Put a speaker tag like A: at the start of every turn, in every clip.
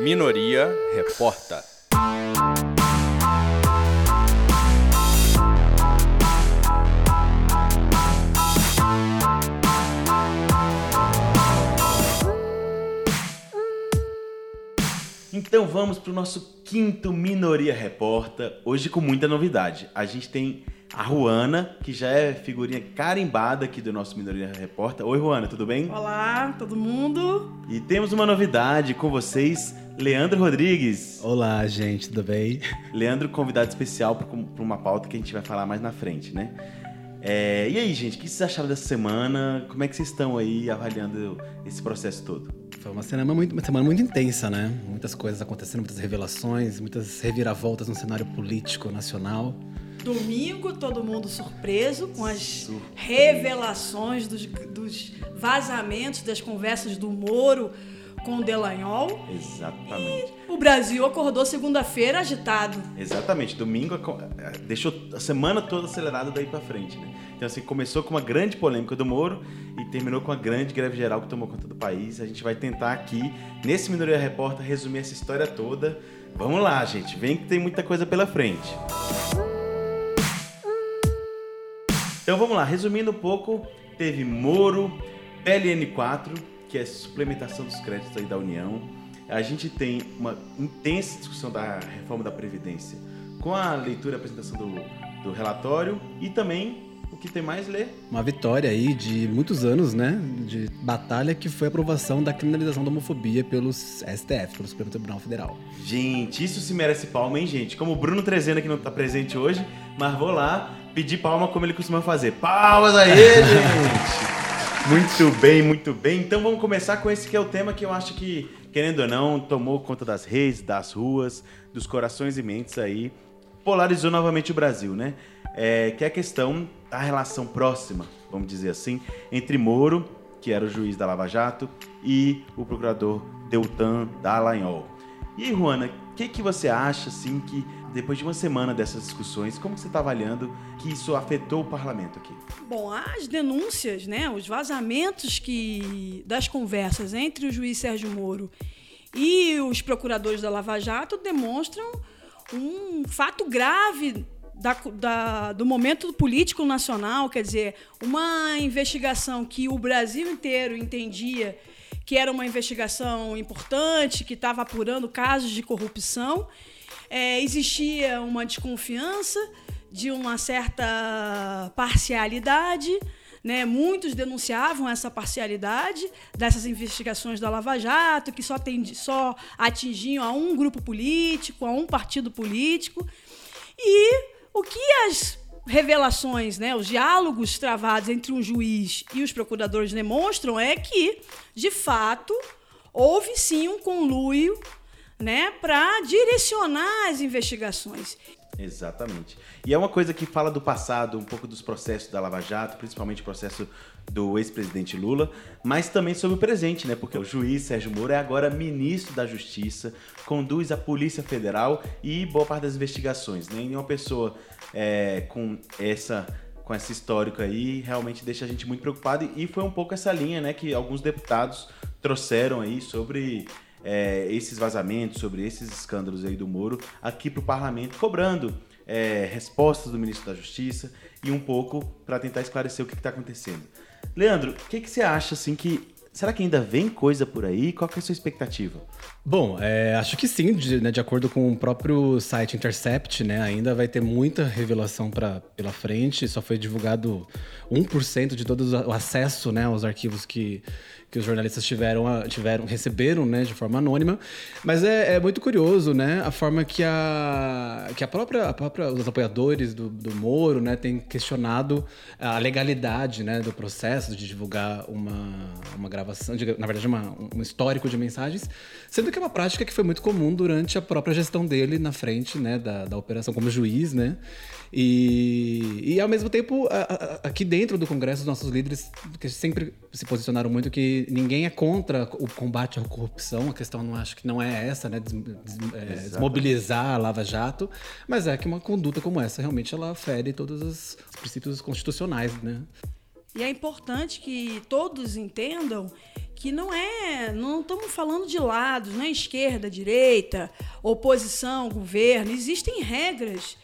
A: Minoria Reporta.
B: Então vamos para o nosso quinto Minoria Reporta. Hoje com muita novidade. A gente tem a Ruana, que já é figurinha carimbada aqui do nosso Minoria Reporta. Oi, Ruana, tudo bem?
C: Olá, todo mundo.
B: E temos uma novidade com vocês, Leandro Rodrigues.
D: Olá, gente, tudo bem?
B: Leandro, convidado especial para uma pauta que a gente vai falar mais na frente, né? É, e aí, gente, o que vocês acharam dessa semana? Como é que vocês estão aí avaliando esse processo todo?
D: Foi uma semana muito, uma semana muito intensa, né? Muitas coisas acontecendo, muitas revelações, muitas reviravoltas no cenário político nacional.
C: Domingo, todo mundo surpreso com as revelações dos, dos vazamentos das conversas do Moro com o Delanhol.
B: Exatamente.
C: E o Brasil acordou segunda-feira agitado.
B: Exatamente. Domingo deixou a semana toda acelerada daí para frente, né? Então, assim, começou com uma grande polêmica do Moro e terminou com a grande greve geral que tomou conta do país. A gente vai tentar aqui, nesse Minoria Repórter, resumir essa história toda. Vamos lá, gente. Vem que tem muita coisa pela frente. Então vamos lá, resumindo um pouco, teve Moro, PLN4, que é suplementação dos créditos aí da União. A gente tem uma intensa discussão da reforma da Previdência, com a leitura e apresentação do, do relatório e também o que tem mais ler.
D: Uma vitória aí de muitos anos, né? De batalha que foi a aprovação da criminalização da homofobia pelos STF, pelo Supremo Tribunal Federal.
B: Gente, isso se merece palma, hein, gente? Como o Bruno Trezena que não está presente hoje, mas vou lá pedir palma como ele costuma fazer. Palmas aí, gente! Muito bem, muito bem. Então vamos começar com esse que é o tema que eu acho que, querendo ou não, tomou conta das redes, das ruas, dos corações e mentes aí. Polarizou novamente o Brasil, né? É, que é a questão da relação próxima, vamos dizer assim, entre Moro, que era o juiz da Lava Jato, e o procurador Deltan Dallagnol. E aí, Juana, o que, que você acha, assim, que depois de uma semana dessas discussões, como você está avaliando que isso afetou o parlamento aqui?
C: Bom, as denúncias, né, os vazamentos que das conversas entre o juiz Sérgio Moro e os procuradores da Lava Jato demonstram um fato grave da, da, do momento político nacional, quer dizer, uma investigação que o Brasil inteiro entendia que era uma investigação importante, que estava apurando casos de corrupção é, existia uma desconfiança de uma certa parcialidade. Né? Muitos denunciavam essa parcialidade dessas investigações da Lava Jato, que só, atendi, só atingiam a um grupo político, a um partido político. E o que as revelações, né, os diálogos travados entre um juiz e os procuradores demonstram é que, de fato, houve sim um conluio né, para direcionar as investigações.
B: Exatamente. E é uma coisa que fala do passado, um pouco dos processos da Lava Jato, principalmente o processo do ex-presidente Lula, mas também sobre o presente, né? Porque o juiz Sérgio Moro é agora ministro da Justiça, conduz a Polícia Federal e boa parte das investigações, né? Uma pessoa é, com essa com esse histórico aí realmente deixa a gente muito preocupado e foi um pouco essa linha, né, que alguns deputados trouxeram aí sobre é, esses vazamentos, sobre esses escândalos aí do Moro aqui para o parlamento, cobrando é, respostas do ministro da Justiça e um pouco para tentar esclarecer o que está acontecendo. Leandro, o que, que você acha assim que Será que ainda vem coisa por aí? Qual é a sua expectativa?
D: Bom, é, acho que sim, de, né, de, acordo com o próprio site Intercept, né, ainda vai ter muita revelação pra, pela frente. Só foi divulgado 1% de todo o acesso né, aos arquivos que, que os jornalistas tiveram, tiveram receberam né, de forma anônima. Mas é, é, muito curioso né, a forma que, a, que a, própria, a própria, os apoiadores do, do Moro né, têm questionado a legalidade né, do processo de divulgar uma, uma gravação, de, na verdade, uma, um histórico de mensagens, sendo que é uma prática que foi muito comum durante a própria gestão dele na frente né, da, da operação como juiz, né? E, e ao mesmo tempo, a, a, aqui dentro do Congresso, os nossos líderes que sempre se posicionaram muito que ninguém é contra o combate à corrupção, a questão não acho que não é essa, né? Des, des, é, desmobilizar a Lava Jato, mas é que uma conduta como essa realmente ela fere todos os princípios constitucionais, né?
C: E é importante que todos entendam que não é, não estamos falando de lados, não é esquerda, direita, oposição, governo. Existem regras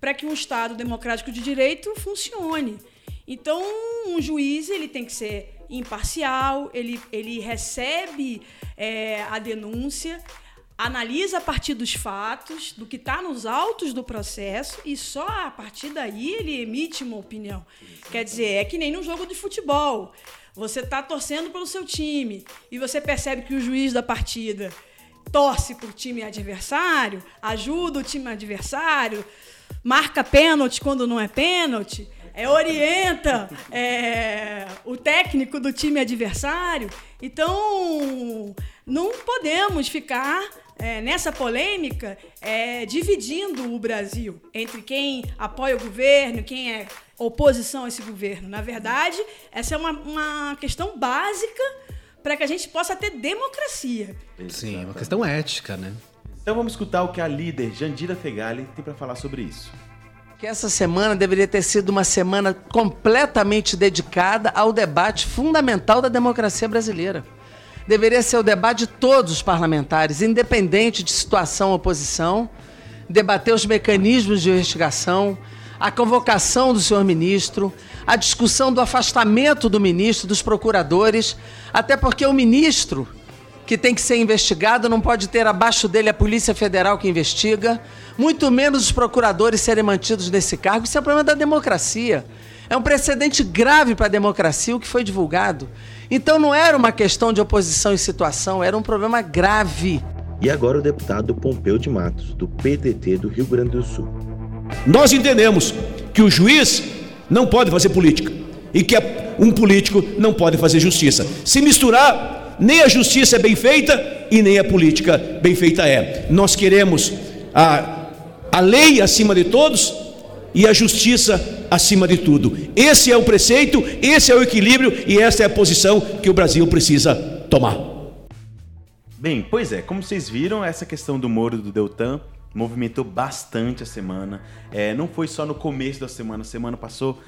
C: para que um Estado democrático de direito funcione. Então, um juiz ele tem que ser imparcial, ele, ele recebe é, a denúncia, analisa a partir dos fatos, do que está nos autos do processo, e só a partir daí ele emite uma opinião. Quer dizer, é que nem num jogo de futebol. Você está torcendo pelo seu time e você percebe que o juiz da partida torce para o time adversário, ajuda o time adversário, marca pênalti quando não é pênalti, é, orienta é, o técnico do time adversário. Então, não podemos ficar é, nessa polêmica é, dividindo o Brasil entre quem apoia o governo, quem é oposição a esse governo. Na verdade, essa é uma, uma questão básica para que a gente possa ter democracia.
D: Sim, é uma questão ética, né?
B: Então vamos escutar o que a líder Jandira Fegali tem para falar sobre isso.
E: Que essa semana deveria ter sido uma semana completamente dedicada ao debate fundamental da democracia brasileira. Deveria ser o debate de todos os parlamentares, independente de situação ou oposição, debater os mecanismos de investigação, a convocação do senhor ministro, a discussão do afastamento do ministro, dos procuradores, até porque o ministro que tem que ser investigado não pode ter abaixo dele a Polícia Federal que investiga, muito menos os procuradores serem mantidos nesse cargo. Isso é um problema da democracia. É um precedente grave para a democracia o que foi divulgado. Então não era uma questão de oposição e situação, era um problema grave.
F: E agora o deputado Pompeu de Matos, do PDT do Rio Grande do Sul.
G: Nós entendemos que o juiz não pode fazer política e que um político não pode fazer justiça. Se misturar, nem a justiça é bem feita e nem a política bem feita é. Nós queremos a, a lei acima de todos e a justiça acima de tudo. Esse é o preceito, esse é o equilíbrio e essa é a posição que o Brasil precisa tomar.
B: Bem, pois é, como vocês viram, essa questão do Moro do Deltan movimentou bastante a semana. É, não foi só no começo da semana, a semana passou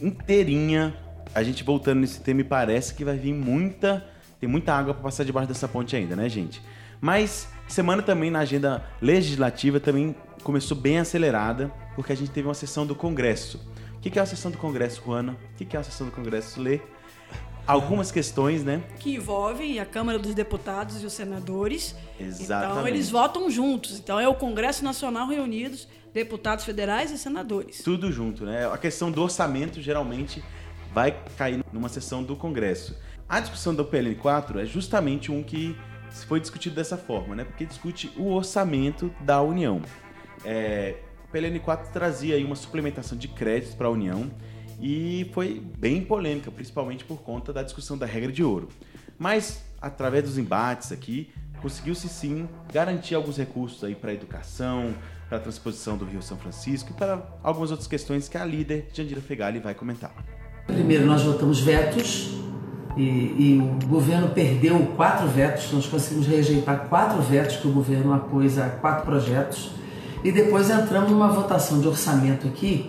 B: inteirinha a gente voltando nesse tema e parece que vai vir muita. Tem muita água para passar debaixo dessa ponte ainda, né, gente? Mas semana também na agenda legislativa também começou bem acelerada, porque a gente teve uma sessão do Congresso. O que é a sessão do Congresso, Juana? O que é a sessão do Congresso, Lê? algumas questões, né?
C: Que envolvem a Câmara dos Deputados e os senadores.
B: Exatamente.
C: Então eles votam juntos. Então é o Congresso Nacional reunidos, deputados federais e senadores.
B: Tudo junto, né? A questão do orçamento geralmente vai cair numa sessão do Congresso. A discussão do PLN 4 é justamente um que foi discutido dessa forma, né? Porque discute o orçamento da União. É, o PLN 4 trazia aí uma suplementação de créditos para a União e foi bem polêmica, principalmente por conta da discussão da regra de ouro. Mas, através dos embates aqui, conseguiu-se sim garantir alguns recursos aí para a educação, para a transposição do Rio São Francisco e para algumas outras questões que a líder Jandira Fegali vai comentar.
E: Primeiro, nós votamos vetos e, e, o governo perdeu quatro vetos, nós conseguimos rejeitar quatro vetos que o governo apôs a quatro projetos e depois entramos numa votação de orçamento aqui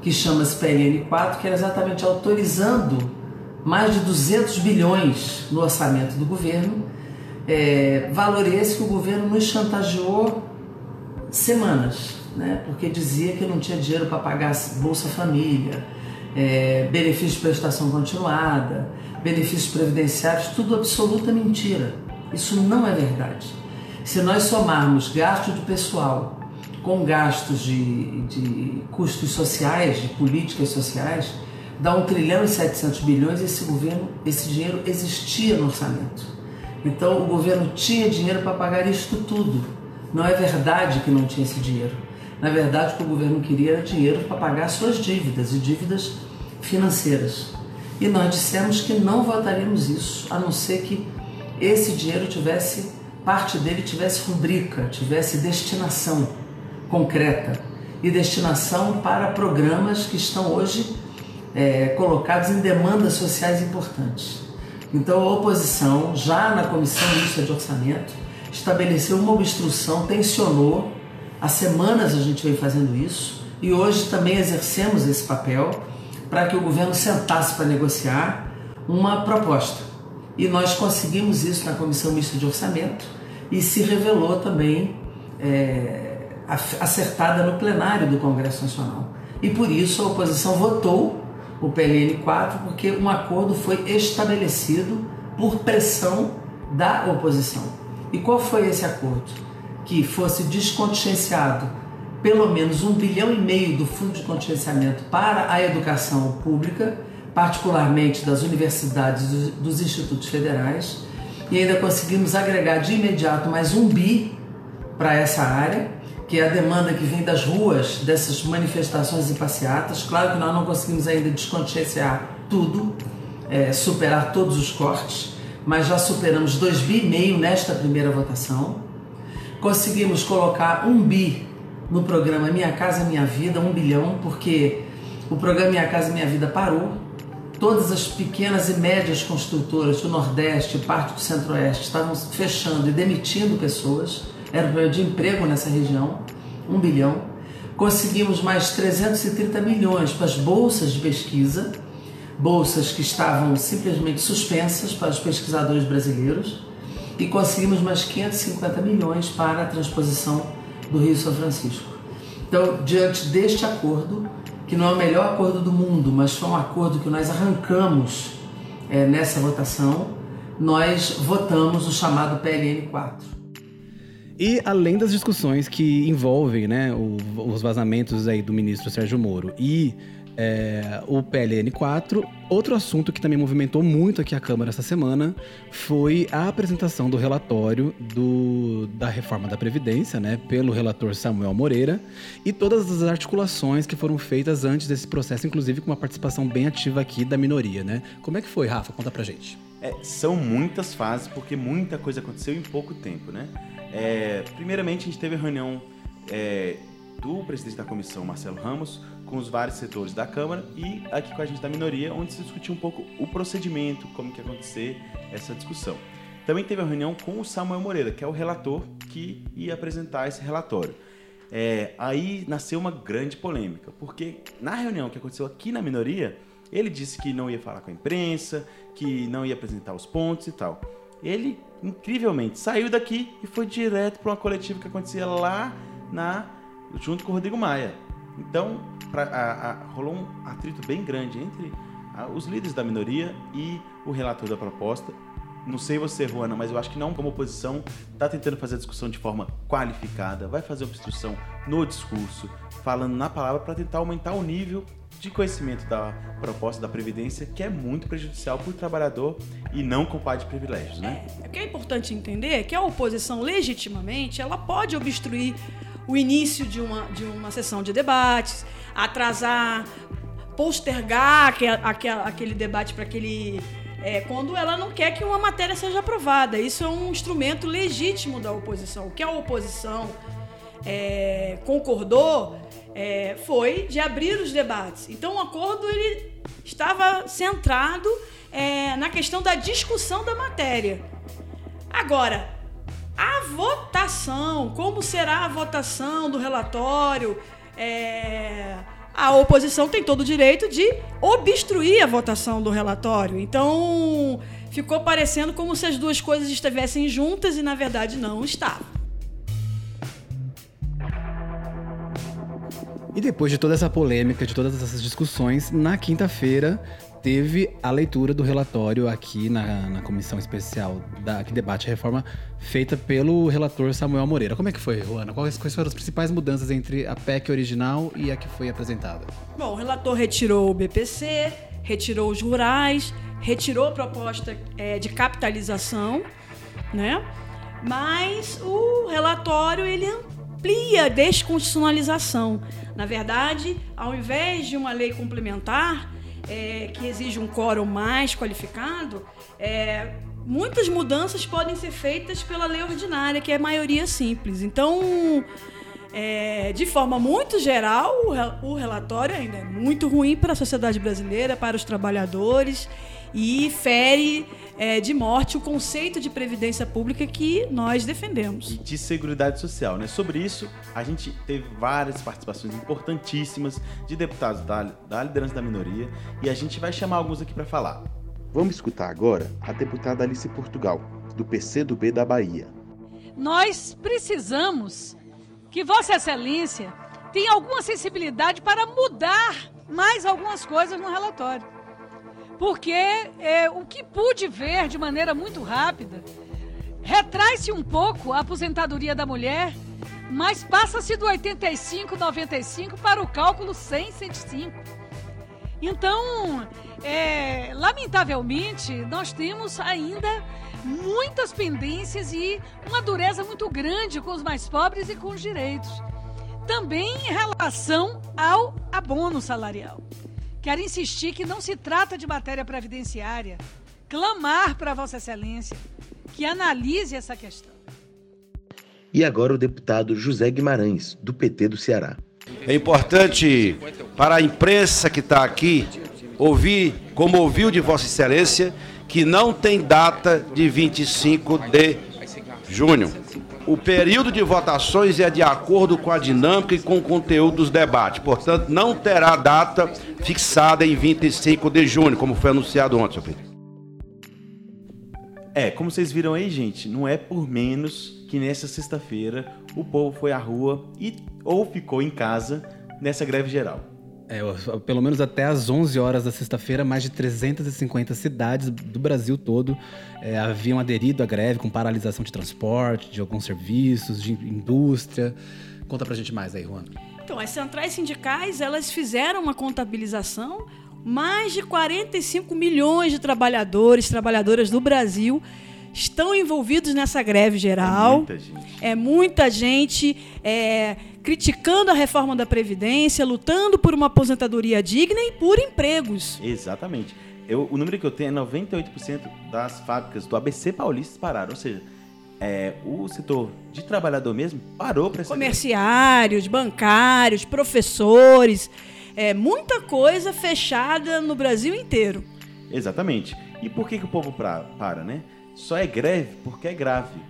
E: que chama-se PLN 4, que era exatamente autorizando mais de 200 bilhões no orçamento do governo, é, valor esse que o governo nos chantageou semanas, né? porque dizia que não tinha dinheiro para pagar Bolsa Família, é, benefício de prestação continuada, benefícios previdenciários, tudo absoluta mentira. Isso não é verdade. Se nós somarmos gasto de pessoal com gastos de, de custos sociais, de políticas sociais, dá 1 trilhão e 700 bilhões e esse governo, esse dinheiro existia no orçamento. Então o governo tinha dinheiro para pagar isto tudo. Não é verdade que não tinha esse dinheiro. Na verdade, o que o governo queria era dinheiro para pagar suas dívidas e dívidas financeiras. E nós dissemos que não votaríamos isso, a não ser que esse dinheiro tivesse, parte dele tivesse rubrica, tivesse destinação concreta e destinação para programas que estão hoje é, colocados em demandas sociais importantes. Então, a oposição, já na Comissão Mista de Orçamento, estabeleceu uma obstrução, tensionou. Há semanas a gente vem fazendo isso e hoje também exercemos esse papel para que o governo sentasse para negociar uma proposta. E nós conseguimos isso na Comissão Mista de Orçamento e se revelou também é, acertada no plenário do Congresso Nacional. E por isso a oposição votou o PLN 4, porque um acordo foi estabelecido por pressão da oposição. E qual foi esse acordo? Que fosse descontingenciado pelo menos um bilhão e meio do fundo de contingenciamento para a educação pública, particularmente das universidades e dos institutos federais, e ainda conseguimos agregar de imediato mais um bi para essa área, que é a demanda que vem das ruas dessas manifestações e passeatas. Claro que nós não conseguimos ainda descontingenciar tudo, é, superar todos os cortes, mas já superamos 2 bi meio nesta primeira votação. Conseguimos colocar um bi no programa Minha Casa Minha Vida, um bilhão, porque o programa Minha Casa Minha Vida parou. Todas as pequenas e médias construtoras do Nordeste, parte do Centro-Oeste, estavam fechando e demitindo pessoas. Era um problema de emprego nessa região, um bilhão. Conseguimos mais 330 milhões para as bolsas de pesquisa, bolsas que estavam simplesmente suspensas para os pesquisadores brasileiros, e conseguimos mais 550 milhões para a transposição do Rio São Francisco. Então, diante deste acordo, que não é o melhor acordo do mundo, mas foi um acordo que nós arrancamos é, nessa votação, nós votamos o chamado PLN 4.
D: E além das discussões que envolvem né, o, os vazamentos aí do ministro Sérgio Moro e é, o PLN 4. Outro assunto que também movimentou muito aqui a Câmara essa semana foi a apresentação do relatório do, da reforma da Previdência, né, pelo relator Samuel Moreira, e todas as articulações que foram feitas antes desse processo, inclusive com uma participação bem ativa aqui da minoria, né? Como é que foi, Rafa? Conta pra gente.
B: É, são muitas fases, porque muita coisa aconteceu em pouco tempo, né? É, primeiramente, a gente teve a reunião é, do presidente da comissão, Marcelo Ramos, com os vários setores da Câmara e aqui com a gente da minoria, onde se discutiu um pouco o procedimento, como que ia acontecer essa discussão. Também teve a reunião com o Samuel Moreira, que é o relator que ia apresentar esse relatório. É, aí nasceu uma grande polêmica, porque na reunião que aconteceu aqui na minoria, ele disse que não ia falar com a imprensa, que não ia apresentar os pontos e tal. Ele, incrivelmente, saiu daqui e foi direto para uma coletiva que acontecia lá na junto com o Rodrigo Maia. Então, pra, a, a, rolou um atrito bem grande entre a, os líderes da minoria e o relator da proposta. Não sei você, Juana, mas eu acho que não como oposição está tentando fazer a discussão de forma qualificada, vai fazer obstrução no discurso, falando na palavra para tentar aumentar o nível de conhecimento da proposta da Previdência, que é muito prejudicial para o trabalhador e não com de privilégios, né?
C: É, o que é importante entender é que a oposição, legitimamente, ela pode obstruir o início de uma, de uma sessão de debates, atrasar, postergar aquele, aquele debate para aquele. É, quando ela não quer que uma matéria seja aprovada. Isso é um instrumento legítimo da oposição. O que a oposição é, concordou é, foi de abrir os debates. Então, o acordo ele estava centrado é, na questão da discussão da matéria. Agora, a votação, como será a votação do relatório? É, a oposição tem todo o direito de obstruir a votação do relatório. Então, ficou parecendo como se as duas coisas estivessem juntas e, na verdade, não estavam.
D: E depois de toda essa polêmica, de todas essas discussões, na quinta-feira teve a leitura do relatório aqui na, na comissão especial da, que debate a reforma feita pelo relator Samuel Moreira. Como é que foi, Juana? Quais, quais foram as principais mudanças entre a PEC original e a que foi apresentada?
C: Bom, o relator retirou o BPC, retirou os rurais, retirou a proposta é, de capitalização, né? Mas o relatório ele amplia a desconstitucionalização. Na verdade, ao invés de uma lei complementar, é, que exige um quórum mais qualificado, é, muitas mudanças podem ser feitas pela lei ordinária, que é maioria simples. Então, é, de forma muito geral, o relatório ainda é muito ruim para a sociedade brasileira, para os trabalhadores e fere é, de morte o conceito de previdência pública que nós defendemos.
B: E de seguridade social. Né? Sobre isso, a gente teve várias participações importantíssimas de deputados da, da liderança da minoria e a gente vai chamar alguns aqui para falar.
F: Vamos escutar agora a deputada Alice Portugal, do PCdoB da Bahia.
H: Nós precisamos que Vossa Excelência tenha alguma sensibilidade para mudar mais algumas coisas no relatório. Porque é, o que pude ver de maneira muito rápida retrai-se um pouco a aposentadoria da mulher, mas passa-se do 85, 95 para o cálculo 100, 105. Então, é, lamentavelmente, nós temos ainda muitas pendências e uma dureza muito grande com os mais pobres e com os direitos. Também em relação ao abono salarial. Quero insistir que não se trata de matéria previdenciária. Clamar para Vossa Excelência que analise essa questão.
F: E agora o deputado José Guimarães, do PT do Ceará.
I: É importante para a imprensa que está aqui ouvir, como ouviu de Vossa Excelência, que não tem data de 25 de junho. O período de votações é de acordo com a dinâmica e com o conteúdo dos debates. Portanto, não terá data fixada em 25 de junho, como foi anunciado ontem, senhor presidente.
B: É, como vocês viram aí, gente, não é por menos que nessa sexta-feira o povo foi à rua e ou ficou em casa nessa greve geral.
D: É, pelo menos até às 11 horas da sexta-feira, mais de 350 cidades do Brasil todo é, haviam aderido à greve com paralisação de transporte, de alguns serviços, de indústria. Conta pra gente mais aí, Juan.
C: Então, as centrais sindicais, elas fizeram uma contabilização mais de 45 milhões de trabalhadores, trabalhadoras do Brasil estão envolvidos nessa greve geral. É muita gente. É muita gente é, criticando a reforma da Previdência, lutando por uma aposentadoria digna e por empregos.
B: Exatamente. Eu, o número que eu tenho é 98% das fábricas do ABC Paulista pararam. Ou seja, é, o setor de trabalhador mesmo parou para
C: Comerciários, bancários, professores é, muita coisa fechada no Brasil inteiro.
B: Exatamente. E por que, que o povo pra, para, né? Só é greve porque é grave.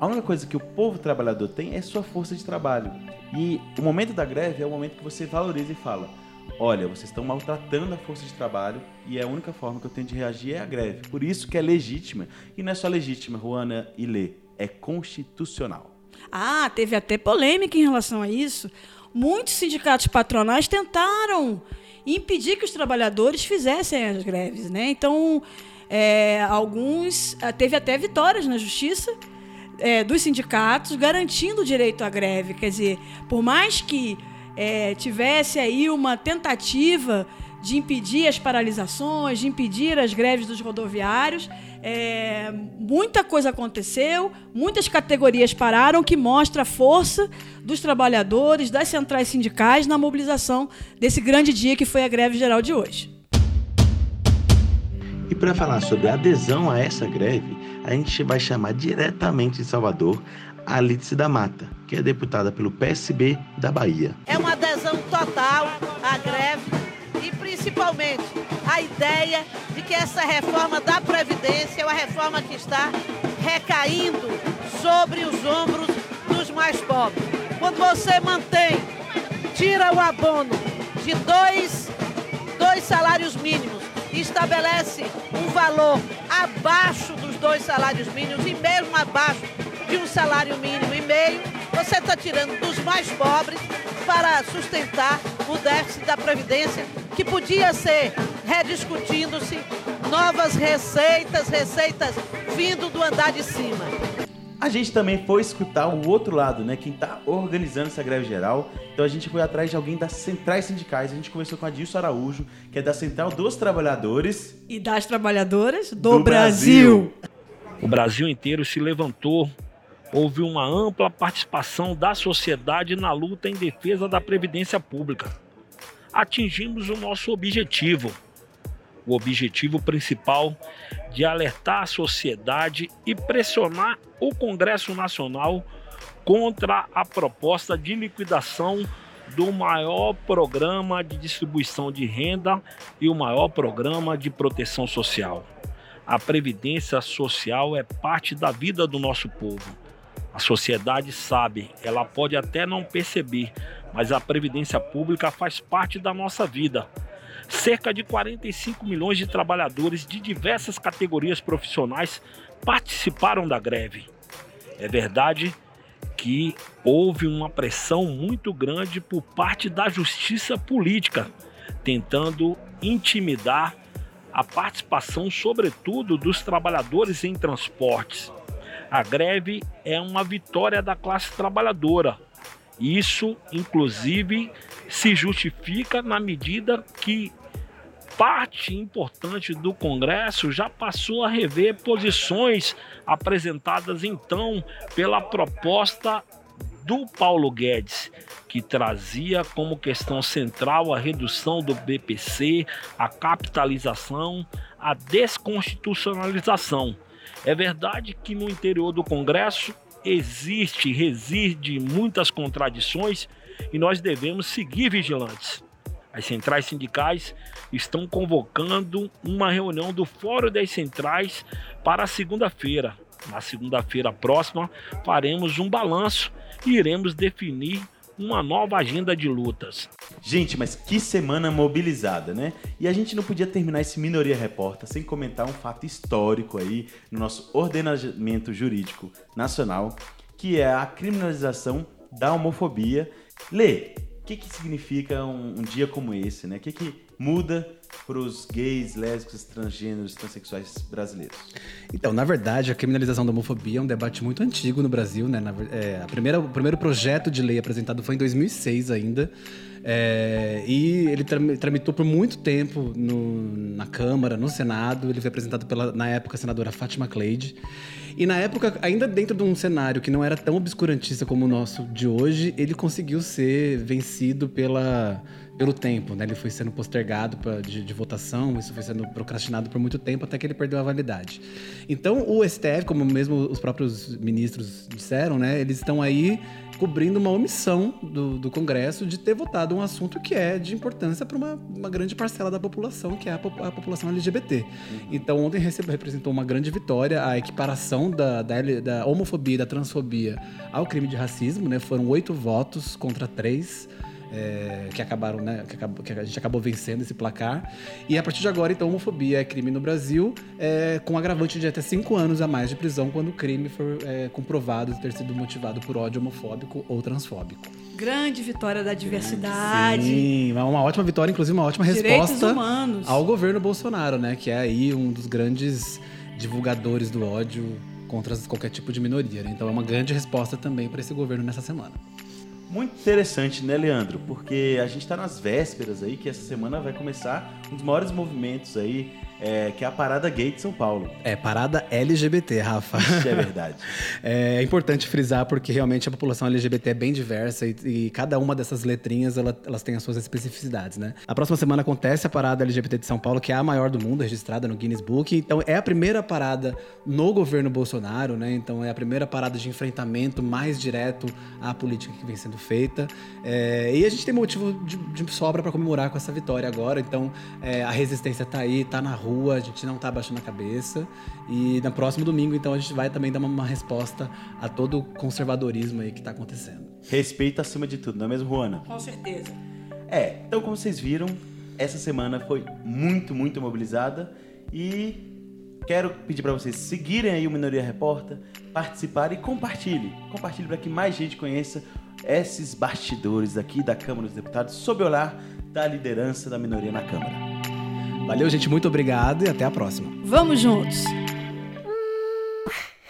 B: A única coisa que o povo trabalhador tem é sua força de trabalho. E o momento da greve é o momento que você valoriza e fala: olha, vocês estão maltratando a força de trabalho e a única forma que eu tenho de reagir é a greve. Por isso que é legítima. E não é só legítima, Juana e Lê, é constitucional.
C: Ah, teve até polêmica em relação a isso muitos sindicatos patronais tentaram impedir que os trabalhadores fizessem as greves, né? Então, é, alguns é, teve até vitórias na justiça é, dos sindicatos garantindo o direito à greve. Quer dizer, por mais que é, tivesse aí uma tentativa de impedir as paralisações, de impedir as greves dos rodoviários, é, muita coisa aconteceu, muitas categorias pararam, que mostra a força dos trabalhadores, das centrais sindicais na mobilização desse grande dia que foi a greve geral de hoje.
F: E para falar sobre a adesão a essa greve, a gente vai chamar diretamente de Salvador a Alice da Mata, que é deputada pelo PSB da Bahia.
J: É uma adesão total à greve e principalmente a ideia de que essa reforma da Previdência é uma reforma que está recaindo sobre os ombros dos mais pobres. Quando você mantém, tira o abono de dois, dois salários mínimos estabelece um valor abaixo dos dois salários mínimos e mesmo abaixo de um salário mínimo e meio, você está tirando dos mais pobres para sustentar o déficit da Previdência que podia ser rediscutindo-se novas receitas, receitas vindo do andar de cima.
B: A gente também foi escutar o outro lado, né? Quem está organizando essa greve geral. Então a gente foi atrás de alguém das centrais sindicais. A gente conversou com a Dilson Araújo, que é da Central dos Trabalhadores.
C: E das Trabalhadoras do, do Brasil. Brasil.
K: O Brasil inteiro se levantou. Houve uma ampla participação da sociedade na luta em defesa da Previdência Pública atingimos o nosso objetivo. O objetivo principal de alertar a sociedade e pressionar o Congresso Nacional contra a proposta de liquidação do maior programa de distribuição de renda e o maior programa de proteção social. A previdência social é parte da vida do nosso povo. A sociedade sabe, ela pode até não perceber, mas a previdência pública faz parte da nossa vida. Cerca de 45 milhões de trabalhadores de diversas categorias profissionais participaram da greve. É verdade que houve uma pressão muito grande por parte da justiça política, tentando intimidar a participação, sobretudo, dos trabalhadores em transportes. A greve é uma vitória da classe trabalhadora. Isso, inclusive, se justifica na medida que parte importante do Congresso já passou a rever posições apresentadas então pela proposta do Paulo Guedes, que trazia como questão central a redução do BPC, a capitalização, a desconstitucionalização. É verdade que no interior do Congresso existe, reside muitas contradições e nós devemos seguir vigilantes. As centrais sindicais estão convocando uma reunião do Fórum das Centrais para segunda-feira. Na segunda-feira próxima, faremos um balanço e iremos definir uma nova agenda de lutas.
B: Gente, mas que semana mobilizada, né? E a gente não podia terminar esse Minoria Repórter sem comentar um fato histórico aí no nosso ordenamento jurídico nacional, que é a criminalização da homofobia. Lê, que, que significa um, um, dia como esse, né? O que, que muda para os gays, lésbicos, transgêneros, transexuais brasileiros?
D: Então, na verdade, a criminalização da homofobia é um debate muito antigo no Brasil, né? Na, é, a primeira, o primeiro projeto de lei apresentado foi em 2006 ainda. É, e ele tramitou por muito tempo no, na Câmara, no Senado. Ele foi apresentado pela, na época, a senadora Fátima Cleide. E na época, ainda dentro de um cenário que não era tão obscurantista como o nosso de hoje, ele conseguiu ser vencido pela, pelo tempo, né? Ele foi sendo postergado pra, de, de, votação, isso foi sendo procrastinado por muito tempo até que ele perdeu a validade. Então, o STF, como mesmo os próprios ministros disseram, né? Eles estão aí cobrindo uma omissão do, do Congresso de ter votado um assunto que é de importância para uma, uma, grande parcela da população, que é a, a população LGBT. Uhum. Então, ontem recebeu, representou uma grande vitória a equiparação da, da, da homofobia e da transfobia ao crime de racismo, né? Foram oito votos contra três é, que acabaram, né? Que, acabou, que, a gente acabou vencendo esse placar. E a partir de agora, então, homofobia é crime no Brasil, é, com agravante de até cinco anos a mais de prisão quando o crime for é, comprovado ter sido motivado por ódio homofóbico ou transfóbico.
C: Grande vitória da diversidade.
D: Sim, uma ótima vitória, inclusive uma ótima Direitos resposta humanos. ao governo Bolsonaro, né? Que é aí um dos grandes divulgadores do ódio contra qualquer tipo de minoria. Né? Então é uma grande resposta também para esse governo nessa semana.
B: Muito interessante, né, Leandro? Porque a gente está nas vésperas aí, que essa semana vai começar um dos maiores movimentos aí é, que é a Parada Gay de São Paulo.
D: É, Parada LGBT, Rafa.
B: Isso é verdade.
D: é importante frisar porque realmente a população LGBT é bem diversa e, e cada uma dessas letrinhas ela, elas têm as suas especificidades, né? A próxima semana acontece a Parada LGBT de São Paulo, que é a maior do mundo, registrada no Guinness Book. Então é a primeira parada no governo Bolsonaro, né? Então é a primeira parada de enfrentamento mais direto à política que vem sendo feita. É, e a gente tem motivo de, de sobra para comemorar com essa vitória agora. Então é, a resistência tá aí, tá na rua rua, a gente não está abaixando a cabeça. E no próximo domingo, então, a gente vai também dar uma, uma resposta a todo o conservadorismo aí que está acontecendo.
B: Respeito acima de tudo, não é mesmo, Juana?
C: Com certeza.
B: É, então como vocês viram, essa semana foi muito, muito mobilizada e quero pedir para vocês seguirem aí o Minoria Repórter, participarem e compartilhem. Compartilhe para que mais gente conheça esses bastidores aqui da Câmara dos Deputados sob o olhar da liderança da minoria na Câmara.
D: Valeu, gente. Muito obrigado e até a próxima.
C: Vamos juntos.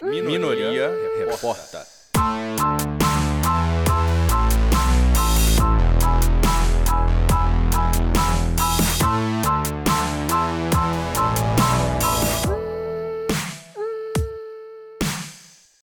A: Minoria Repórter.